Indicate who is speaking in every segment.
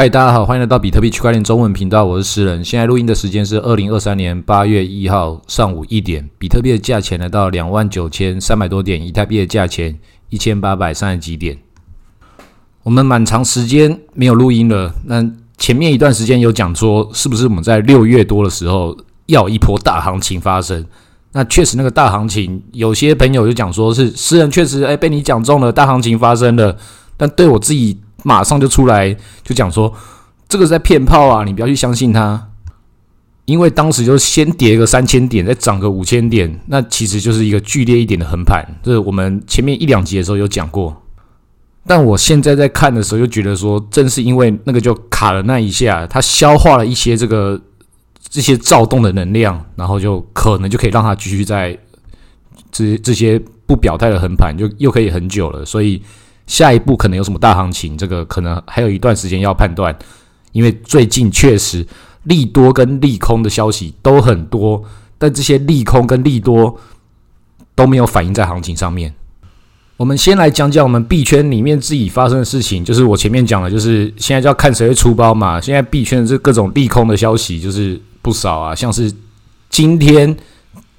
Speaker 1: 嗨，大家好，欢迎来到比特币区块链中文频道，我是诗人。现在录音的时间是二零二三年八月一号上午一点，比特币的价钱来到两万九千三百多点，以太币的价钱一千八百三十几点。我们蛮长时间没有录音了，那前面一段时间有讲说，是不是我们在六月多的时候要一波大行情发生？那确实，那个大行情，有些朋友就讲说是诗人确实哎被你讲中了，大行情发生了，但对我自己。马上就出来就讲说，这个是在骗炮啊！你不要去相信他，因为当时就先跌个三千点，再涨个五千点，那其实就是一个剧烈一点的横盘。这是我们前面一两集的时候有讲过，但我现在在看的时候，又觉得说，正是因为那个就卡了那一下，它消化了一些这个这些躁动的能量，然后就可能就可以让它继续在这这些不表态的横盘，就又可以很久了，所以。下一步可能有什么大行情？这个可能还有一段时间要判断，因为最近确实利多跟利空的消息都很多，但这些利空跟利多都没有反映在行情上面。我们先来讲讲我们币圈里面自己发生的事情，就是我前面讲的，就是现在就要看谁会出包嘛。现在币圈的这各种利空的消息就是不少啊，像是今天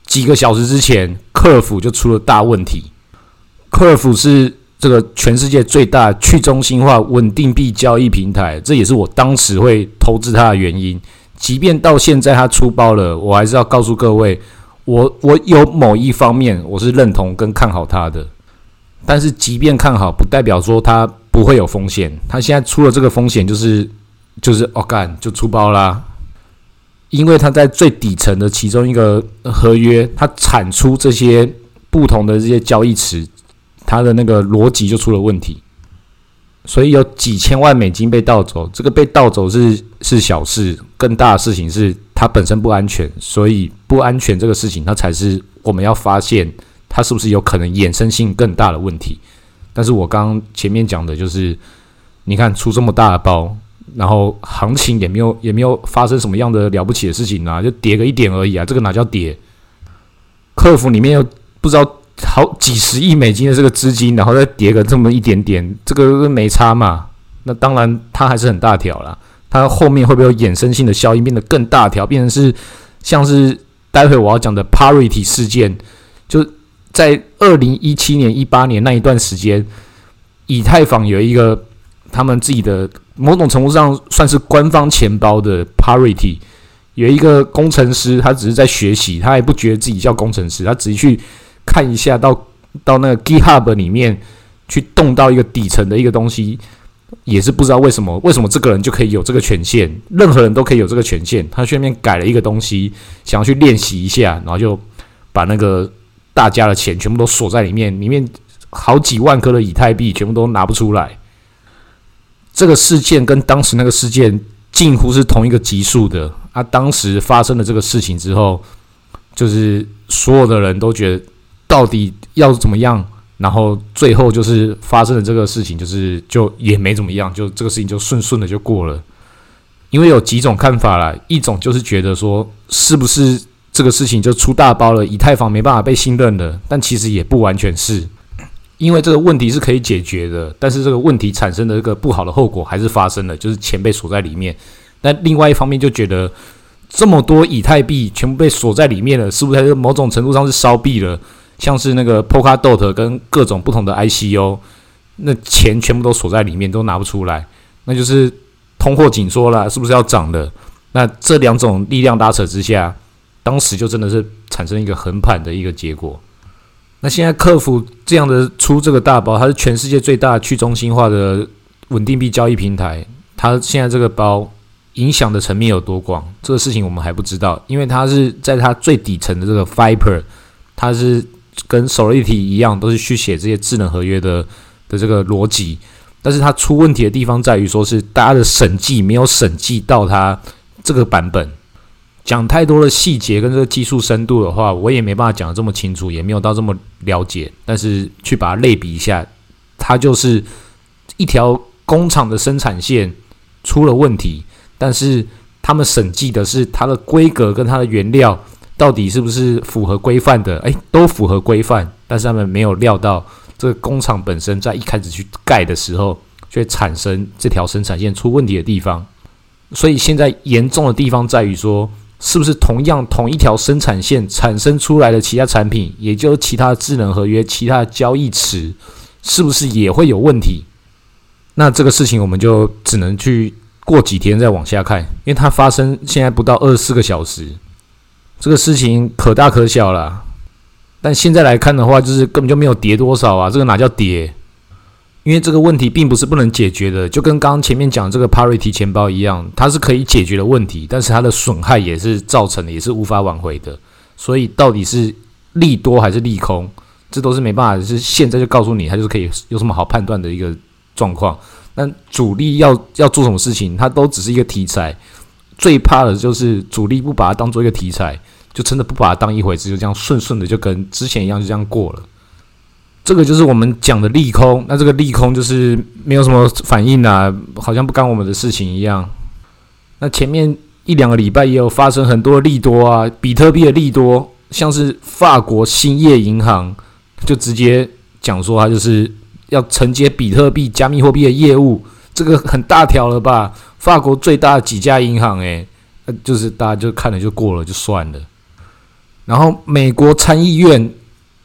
Speaker 1: 几个小时之前，客服就出了大问题，客服是。这个全世界最大去中心化稳定币交易平台，这也是我当时会投资它的原因。即便到现在它出包了，我还是要告诉各位，我 我有某一方面我是认同跟看好它的。但是即便看好，不代表说它不会有风险。它现在出了这个风险，就是就是哦干就出包啦，因为它在最底层的其中一个合约，它产出这些不同的这些交易池。它的那个逻辑就出了问题，所以有几千万美金被盗走。这个被盗走是是小事，更大的事情是它本身不安全。所以不安全这个事情，它才是我们要发现它是不是有可能衍生性更大的问题。但是我刚刚前面讲的就是，你看出这么大的包，然后行情也没有也没有发生什么样的了不起的事情啊，就跌个一点而已啊，这个哪叫跌？客服里面又不知道。好几十亿美金的这个资金，然后再跌个这么一点点，这个没差嘛？那当然，它还是很大条了。它后面会不会有衍生性的效应，变得更大条，变成是像是待会我要讲的 Parity 事件？就在二零一七年、一八年那一段时间，以太坊有一个他们自己的某种程度上算是官方钱包的 Parity，有一个工程师，他只是在学习，他也不觉得自己叫工程师，他只是去。看一下，到到那个 GitHub 里面去动到一个底层的一个东西，也是不知道为什么，为什么这个人就可以有这个权限，任何人都可以有这个权限。他去那边改了一个东西，想要去练习一下，然后就把那个大家的钱全部都锁在里面，里面好几万颗的以太币全部都拿不出来。这个事件跟当时那个事件近乎是同一个级数的。啊，当时发生了这个事情之后，就是所有的人都觉得。到底要怎么样？然后最后就是发生了这个事情，就是就也没怎么样，就这个事情就顺顺的就过了。因为有几种看法啦，一种就是觉得说，是不是这个事情就出大包了，以太坊没办法被信任了？但其实也不完全是，因为这个问题是可以解决的，但是这个问题产生的这个不好的后果还是发生了，就是钱被锁在里面。但另外一方面就觉得，这么多以太币全部被锁在里面了，是不是某种程度上是烧币了？像是那个 Polkadot 跟各种不同的 ICO，那钱全部都锁在里面，都拿不出来，那就是通货紧缩了，是不是要涨的？那这两种力量拉扯之下，当时就真的是产生一个横盘的一个结果。那现在客服这样的出这个大包，它是全世界最大去中心化的稳定币交易平台，它现在这个包影响的层面有多广？这个事情我们还不知道，因为它是在它最底层的这个 Viper，它是。跟手例题一样，都是去写这些智能合约的的这个逻辑，但是它出问题的地方在于，说是大家的审计没有审计到它这个版本。讲太多的细节跟这个技术深度的话，我也没办法讲的这么清楚，也没有到这么了解。但是去把它类比一下，它就是一条工厂的生产线出了问题，但是他们审计的是它的规格跟它的原料。到底是不是符合规范的？诶，都符合规范，但是他们没有料到这个工厂本身在一开始去盖的时候就会产生这条生产线出问题的地方。所以现在严重的地方在于说，是不是同样同一条生产线产生出来的其他产品，也就是其他智能合约、其他交易池，是不是也会有问题？那这个事情我们就只能去过几天再往下看，因为它发生现在不到二十四个小时，这个事情可大可小了。但现在来看的话，就是根本就没有跌多少啊，这个哪叫跌？因为这个问题并不是不能解决的，就跟刚刚前面讲这个 Parity 钱包一样，它是可以解决的问题，但是它的损害也是造成的，也是无法挽回的。所以到底是利多还是利空，这都是没办法，是现在就告诉你，它就是可以有什么好判断的一个状况。但主力要要做什么事情，它都只是一个题材，最怕的就是主力不把它当做一个题材。就真的不把它当一回事，就这样顺顺的就跟之前一样就这样过了。这个就是我们讲的利空，那这个利空就是没有什么反应啊，好像不干我们的事情一样。那前面一两个礼拜也有发生很多利多啊，比特币的利多，像是法国兴业银行就直接讲说，它就是要承接比特币加密货币的业务，这个很大条了吧？法国最大的几家银行，诶，就是大家就看了就过了就算了。然后，美国参议院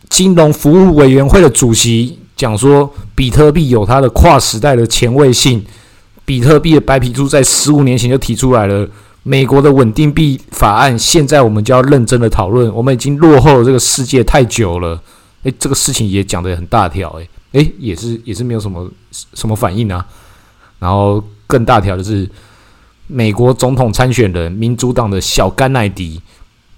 Speaker 1: 金融服务委员会的主席讲说，比特币有它的跨时代的前卫性。比特币的白皮书在十五年前就提出来了。美国的稳定币法案，现在我们就要认真的讨论。我们已经落后了这个世界太久了。诶，这个事情也讲得很大条。诶，诶，也是也是没有什么什么反应啊。然后更大条的是，美国总统参选人民主党的小甘乃迪。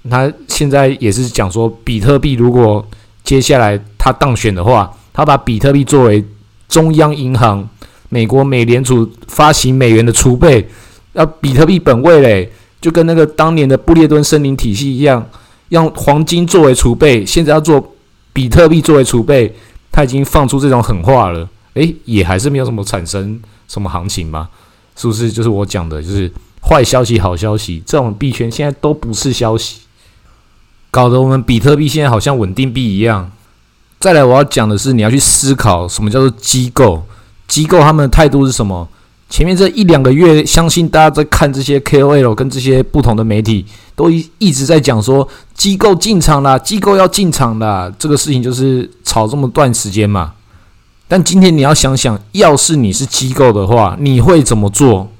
Speaker 1: 他现在也是讲说，比特币如果接下来他当选的话，他把比特币作为中央银行美国美联储发行美元的储备，要比特币本位嘞，就跟那个当年的布列顿森林体系一样，用黄金作为储备，现在要做比特币作为储备，他已经放出这种狠话了，诶，也还是没有什么产生什么行情嘛？是不是？就是我讲的，就是坏消息、好消息，这种币圈现在都不是消息。搞得我们比特币现在好像稳定币一样。再来，我要讲的是，你要去思考什么叫做机构。机构他们的态度是什么？前面这一两个月，相信大家在看这些 KOL 跟这些不同的媒体，都一一直在讲说机构进场啦，机构要进场啦。这个事情就是炒这么段时间嘛。但今天你要想想，要是你是机构的话，你会怎么做？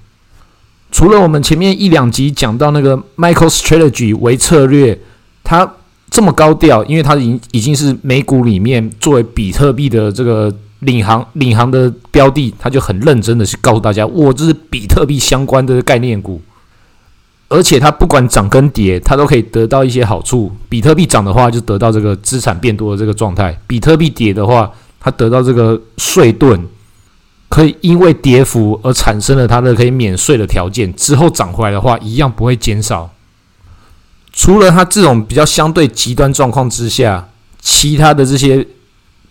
Speaker 1: 除了我们前面一两集讲到那个 Michael Strategy 为策略。它这么高调，因为它已经已经是美股里面作为比特币的这个领航领航的标的，它就很认真的去告诉大家，我这是比特币相关的概念股，而且它不管涨跟跌，它都可以得到一些好处。比特币涨的话，就得到这个资产变多的这个状态；比特币跌的话，它得到这个税盾，可以因为跌幅而产生了它的可以免税的条件。之后涨回来的话，一样不会减少。除了他这种比较相对极端状况之下，其他的这些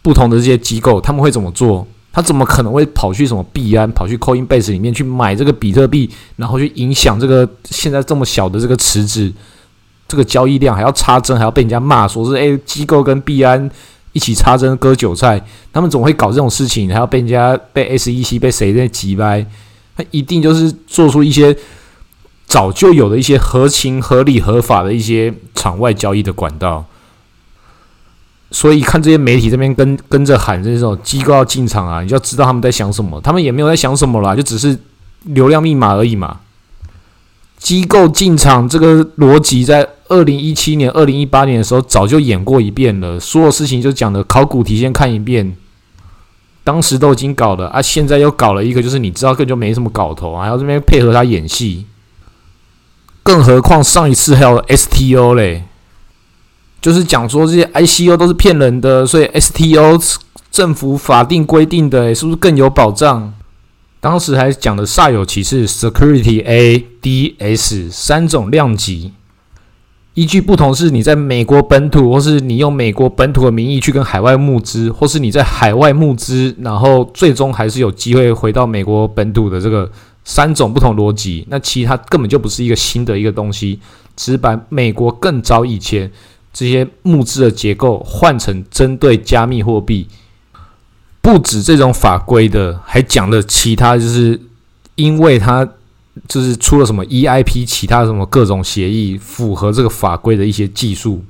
Speaker 1: 不同的这些机构，他们会怎么做？他怎么可能会跑去什么币安、跑去 Coinbase 里面去买这个比特币，然后去影响这个现在这么小的这个池子，这个交易量还要插针，还要被人家骂说是诶机构跟币安一起插针割韭菜，他们总会搞这种事情，还要被人家被 SEC 被谁在挤掰？他一定就是做出一些。早就有的一些合情、合理、合法的一些场外交易的管道，所以看这些媒体这边跟跟着喊这种机构要进场啊，你就要知道他们在想什么。他们也没有在想什么啦，就只是流量密码而已嘛。机构进场这个逻辑，在二零一七年、二零一八年的时候早就演过一遍了。所有事情就讲的考古题先看一遍，当时都已经搞了啊，现在又搞了一个，就是你知道根本就没什么搞头，还要这边配合他演戏。更何况上一次还有 STO 嘞，就是讲说这些 ICO 都是骗人的，所以 STO 政府法定规定的，是不是更有保障？当时还讲的煞有其事，Security A、D、S 三种量级，依据不同，是你在美国本土，或是你用美国本土的名义去跟海外募资，或是你在海外募资，然后最终还是有机会回到美国本土的这个。三种不同逻辑，那其他根本就不是一个新的一个东西，只是把美国更早以前这些募资的结构换成针对加密货币，不止这种法规的，还讲了其他，就是因为他就是出了什么 EIP，其他什么各种协议符合这个法规的一些技术，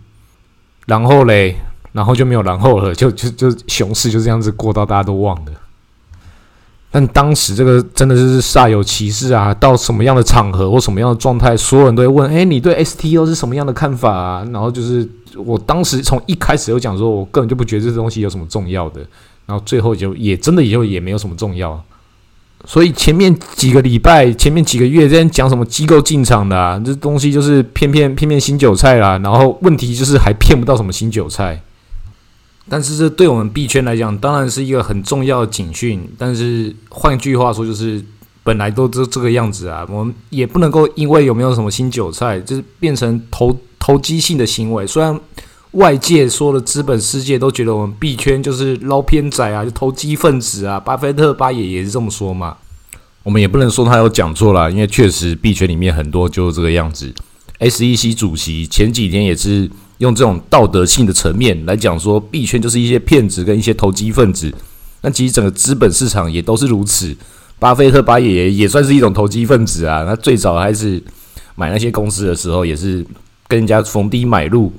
Speaker 1: 然后嘞，然后就没有然后了，就就就熊市就这样子过到大家都忘了。但当时这个真的是煞有其事啊！到什么样的场合或什么样的状态，所有人都会问：“哎，你对 STO 是什么样的看法啊？”然后就是我当时从一开始就讲说，我根本就不觉得这东西有什么重要的。然后最后就也真的也就也没有什么重要。所以前面几个礼拜、前面几个月在讲什么机构进场的，这东西就是骗骗骗骗新韭菜啦。然后问题就是还骗不到什么新韭菜。但是这对我们币圈来讲，当然是一个很重要的警讯。但是换句话说，就是本来都这这个样子啊，我们也不能够因为有没有什么新韭菜，就是变成投投机性的行为。虽然外界说的资本世界都觉得我们币圈就是捞偏仔啊，就投机分子啊，巴菲特巴爷也是这么说嘛。我们也不能说他有讲错啦，因为确实币圈里面很多就是这个样子。SEC 主席前几天也是。用这种道德性的层面来讲，说币圈就是一些骗子跟一些投机分子。那其实整个资本市场也都是如此。巴菲特巴爷也算是一种投机分子啊。他最早还是买那些公司的时候，也是跟人家逢低买入。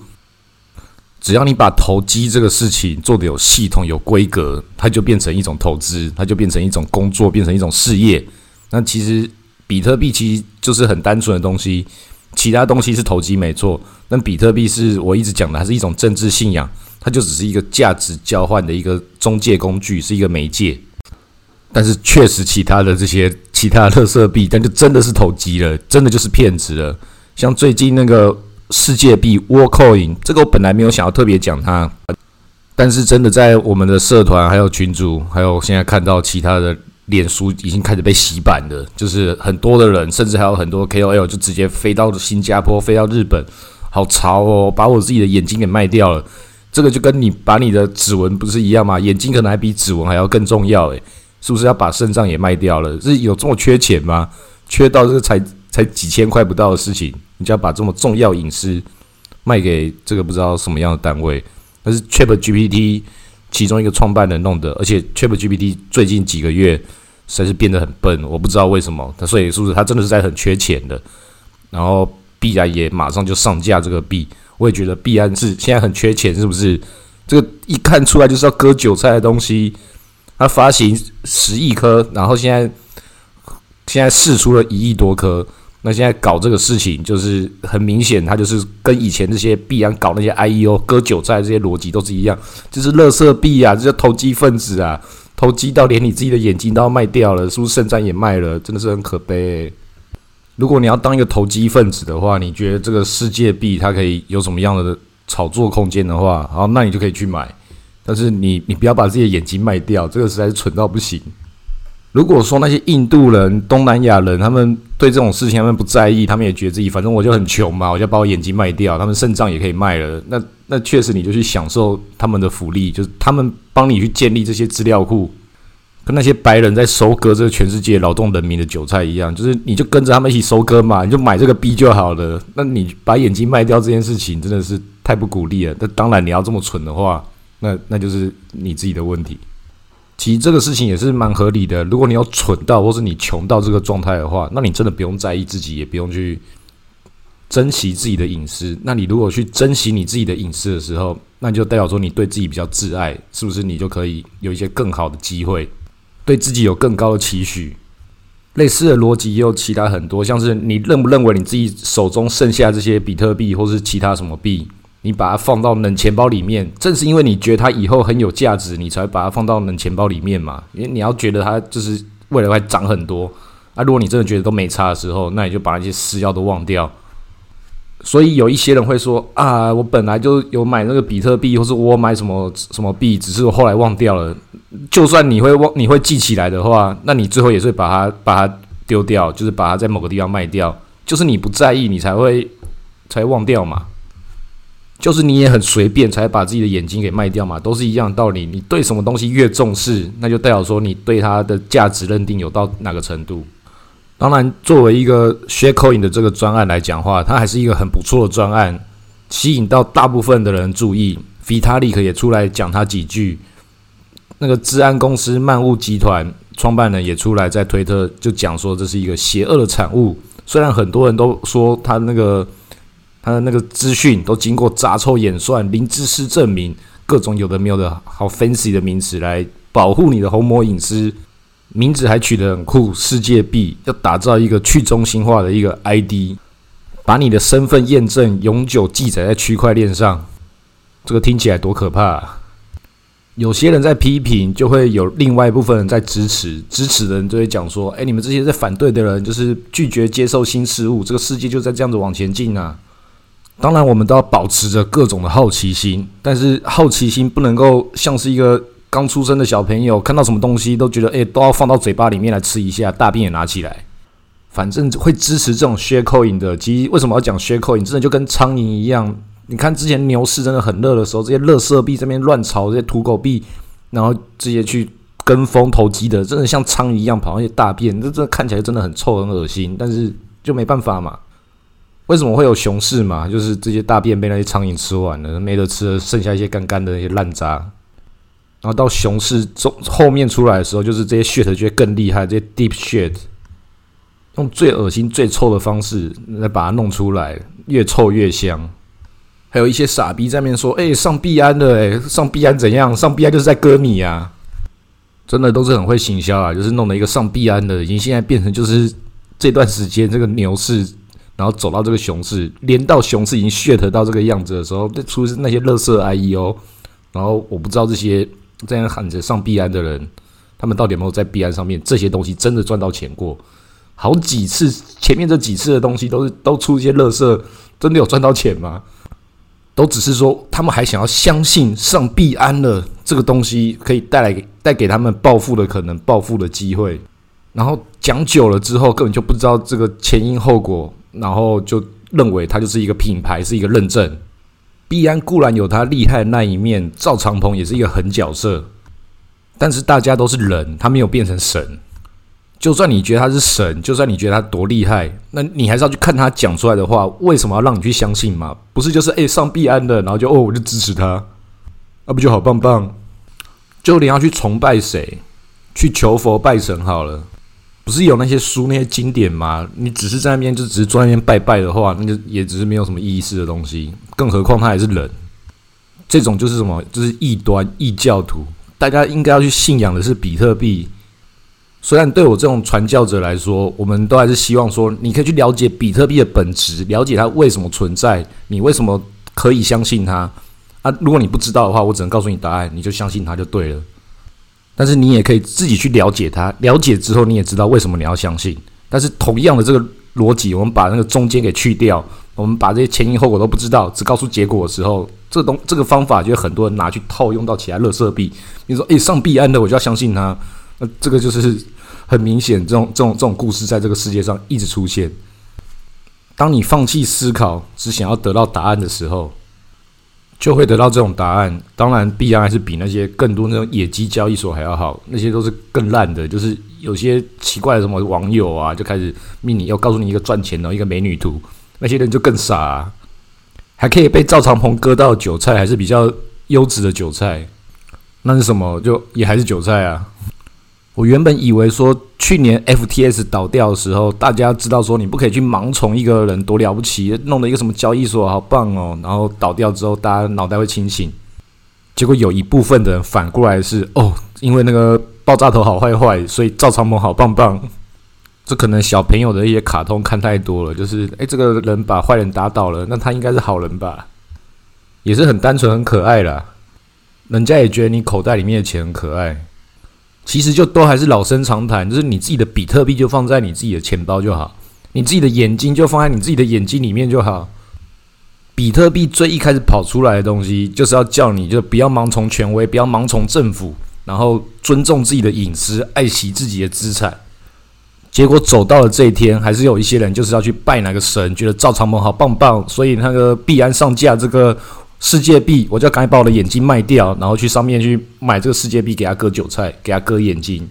Speaker 1: 只要你把投机这个事情做得有系统、有规格，它就变成一种投资，它就变成一种工作，变成一种事业。那其实比特币其实就是很单纯的东西。其他东西是投机没错，但比特币是我一直讲的，它是一种政治信仰，它就只是一个价值交换的一个中介工具，是一个媒介。但是确实，其他的这些其他特色币，但就真的是投机了，真的就是骗子了。像最近那个世界币 Worldcoin，这个我本来没有想要特别讲它，但是真的在我们的社团、还有群主，还有现在看到其他的。脸书已经开始被洗版了，就是很多的人，甚至还有很多 KOL 就直接飞到新加坡、飞到日本，好潮哦！把我自己的眼睛给卖掉了，这个就跟你把你的指纹不是一样吗？眼睛可能还比指纹还要更重要，诶，是不是要把肾脏也卖掉了？是有这么缺钱吗？缺到这个才才几千块不到的事情，你就要把这么重要隐私卖给这个不知道什么样的单位？但是 ChatGPT 其中一个创办人弄的，而且 ChatGPT 最近几个月。实在是变得很笨，我不知道为什么。他所以是不是他真的是在很缺钱的？然后必然也马上就上架这个币，我也觉得必然是现在很缺钱，是不是？这个一看出来就是要割韭菜的东西。他发行十亿颗，然后现在现在试出了一亿多颗，那现在搞这个事情就是很明显，他就是跟以前这些必然搞那些 IEO 割韭菜这些逻辑都是一样，就是乐色币啊，这些投机分子啊。投机到连你自己的眼睛都要卖掉了，是不是肾脏也卖了？真的是很可悲。如果你要当一个投机分子的话，你觉得这个世界币它可以有什么样的炒作空间的话，好，那你就可以去买。但是你你不要把自己的眼睛卖掉，这个实在是蠢到不行。如果说那些印度人、东南亚人，他们对这种事情他们不在意，他们也觉得自己反正我就很穷嘛，我就把我眼睛卖掉，他们肾脏也可以卖了。那那确实你就去享受他们的福利，就是他们帮你去建立这些资料库，跟那些白人在收割这全世界劳动人民的韭菜一样，就是你就跟着他们一起收割嘛，你就买这个币就好了。那你把眼睛卖掉这件事情真的是太不鼓励了。那当然你要这么蠢的话，那那就是你自己的问题。其实这个事情也是蛮合理的。如果你要蠢到，或是你穷到这个状态的话，那你真的不用在意自己，也不用去珍惜自己的隐私。那你如果去珍惜你自己的隐私的时候，那就代表说你对自己比较挚爱，是不是？你就可以有一些更好的机会，对自己有更高的期许。类似的逻辑也有其他很多，像是你认不认为你自己手中剩下这些比特币，或是其他什么币？你把它放到冷钱包里面，正是因为你觉得它以后很有价值，你才把它放到冷钱包里面嘛。因为你要觉得它就是未来会涨很多啊。如果你真的觉得都没差的时候，那你就把那些私钥都忘掉。所以有一些人会说啊，我本来就有买那个比特币，或是我买什么什么币，只是我后来忘掉了。就算你会忘，你会记起来的话，那你最后也是把它把它丢掉，就是把它在某个地方卖掉。就是你不在意，你才会才会忘掉嘛。就是你也很随便，才把自己的眼睛给卖掉嘛，都是一样道理。你对什么东西越重视，那就代表说你对它的价值认定有到哪个程度。当然，作为一个 Sharecoin 的这个专案来讲话，它还是一个很不错的专案，吸引到大部分的人注意。Vitalik 也出来讲他几句，那个治安公司漫物集团创办人也出来在推特就讲说，这是一个邪恶的产物。虽然很多人都说他那个他的那个资讯都经过杂臭演算、零知识证明，各种有的没有的好 fancy 的名词来保护你的虹膜隐私，名字还取得很酷，世界币要打造一个去中心化的一个 ID，把你的身份验证永久记载在区块链上，这个听起来多可怕！有些人在批评，就会有另外一部分人在支持。支持的人就会讲说：“哎，你们这些在反对的人，就是拒绝接受新事物。这个世界就在这样子往前进啊！当然，我们都要保持着各种的好奇心，但是好奇心不能够像是一个刚出生的小朋友，看到什么东西都觉得哎，都要放到嘴巴里面来吃一下，大便也拿起来。反正会支持这种 share coin 的，其实为什么要讲 share coin？真的就跟苍蝇一样。”你看之前牛市真的很热的时候，这些乐色币这边乱炒，这些土狗币，然后这些去跟风投机的，真的像苍蝇一样跑那些大便，这这看起来真的很臭很恶心。但是就没办法嘛，为什么会有熊市嘛？就是这些大便被那些苍蝇吃完了，没得吃了，剩下一些干干的那些烂渣。然后到熊市中后面出来的时候，就是这些 shit 就会更厉害，这些 deep shit，用最恶心最臭的方式来把它弄出来，越臭越香。还有一些傻逼在面说：“哎，上币安的，哎，上币安怎样？上币安就是在割你啊！真的都是很会行销啊，就是弄了一个上币安的，已经现在变成就是这段时间这个牛市，然后走到这个熊市，连到熊市已经 shit 到这个样子的时候，这出那些乐色 IE 哦，然后我不知道这些这样喊着上币安的人，他们到底有没有在币安上面这些东西真的赚到钱过？好几次前面这几次的东西都是都出一些乐色，真的有赚到钱吗？”都只是说，他们还想要相信上币安了这个东西可以带来带给他们暴富的可能、暴富的机会。然后讲久了之后，根本就不知道这个前因后果，然后就认为它就是一个品牌，是一个认证。币安固然有它厉害的那一面，赵长鹏也是一个狠角色，但是大家都是人，他没有变成神。就算你觉得他是神，就算你觉得他多厉害，那你还是要去看他讲出来的话，为什么要让你去相信嘛？不是就是诶上必安的，然后就哦我就支持他，那不就好棒棒？就连要去崇拜谁，去求佛拜神好了，不是有那些书那些经典吗？你只是在那边就只是坐那边拜拜的话，那就也只是没有什么意思的东西。更何况他还是人，这种就是什么？就是异端异教徒，大家应该要去信仰的是比特币。虽然对我这种传教者来说，我们都还是希望说，你可以去了解比特币的本质，了解它为什么存在，你为什么可以相信它啊？如果你不知道的话，我只能告诉你答案，你就相信它就对了。但是你也可以自己去了解它，了解之后你也知道为什么你要相信。但是同样的这个逻辑，我们把那个中间给去掉，我们把这些前因后果都不知道，只告诉结果的时候，这东这个方法就很多人拿去套用到其他乐色币。你说，诶，上币安的我就要相信它。那这个就是很明显，这种这种这种故事在这个世界上一直出现。当你放弃思考，只想要得到答案的时候，就会得到这种答案。当然，必然还是比那些更多那种野鸡交易所还要好，那些都是更烂的。就是有些奇怪的什么网友啊，就开始命你要告诉你一个赚钱的一个美女图，那些人就更傻，还可以被赵长鹏割到韭菜，还是比较优质的韭菜。那是什么？就也还是韭菜啊。我原本以为说，去年 FTS 倒掉的时候，大家知道说你不可以去盲从一个人多了不起，弄了一个什么交易所好棒哦，然后倒掉之后，大家脑袋会清醒。结果有一部分的人反过来是哦，因为那个爆炸头好坏坏，所以赵长鹏好棒棒。这可能小朋友的一些卡通看太多了，就是诶，这个人把坏人打倒了，那他应该是好人吧？也是很单纯很可爱啦，人家也觉得你口袋里面的钱很可爱。其实就都还是老生常谈，就是你自己的比特币就放在你自己的钱包就好，你自己的眼睛就放在你自己的眼睛里面就好。比特币最一开始跑出来的东西，就是要叫你就不要盲从权威，不要盲从政府，然后尊重自己的隐私，爱惜自己的资产。结果走到了这一天，还是有一些人就是要去拜哪个神，觉得赵长鹏好棒棒，所以那个币安上架这个。世界币，我就赶紧把我的眼睛卖掉，然后去上面去买这个世界币，给他割韭菜，给他割眼睛。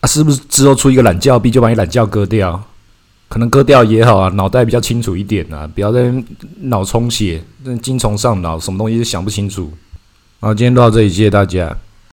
Speaker 1: 啊，是不是之后出一个懒觉币，就把你懒觉割掉？可能割掉也好啊，脑袋比较清楚一点啊，不要在脑充血，那精虫上脑，什么东西都想不清楚。好，今天录到这里，谢谢大家。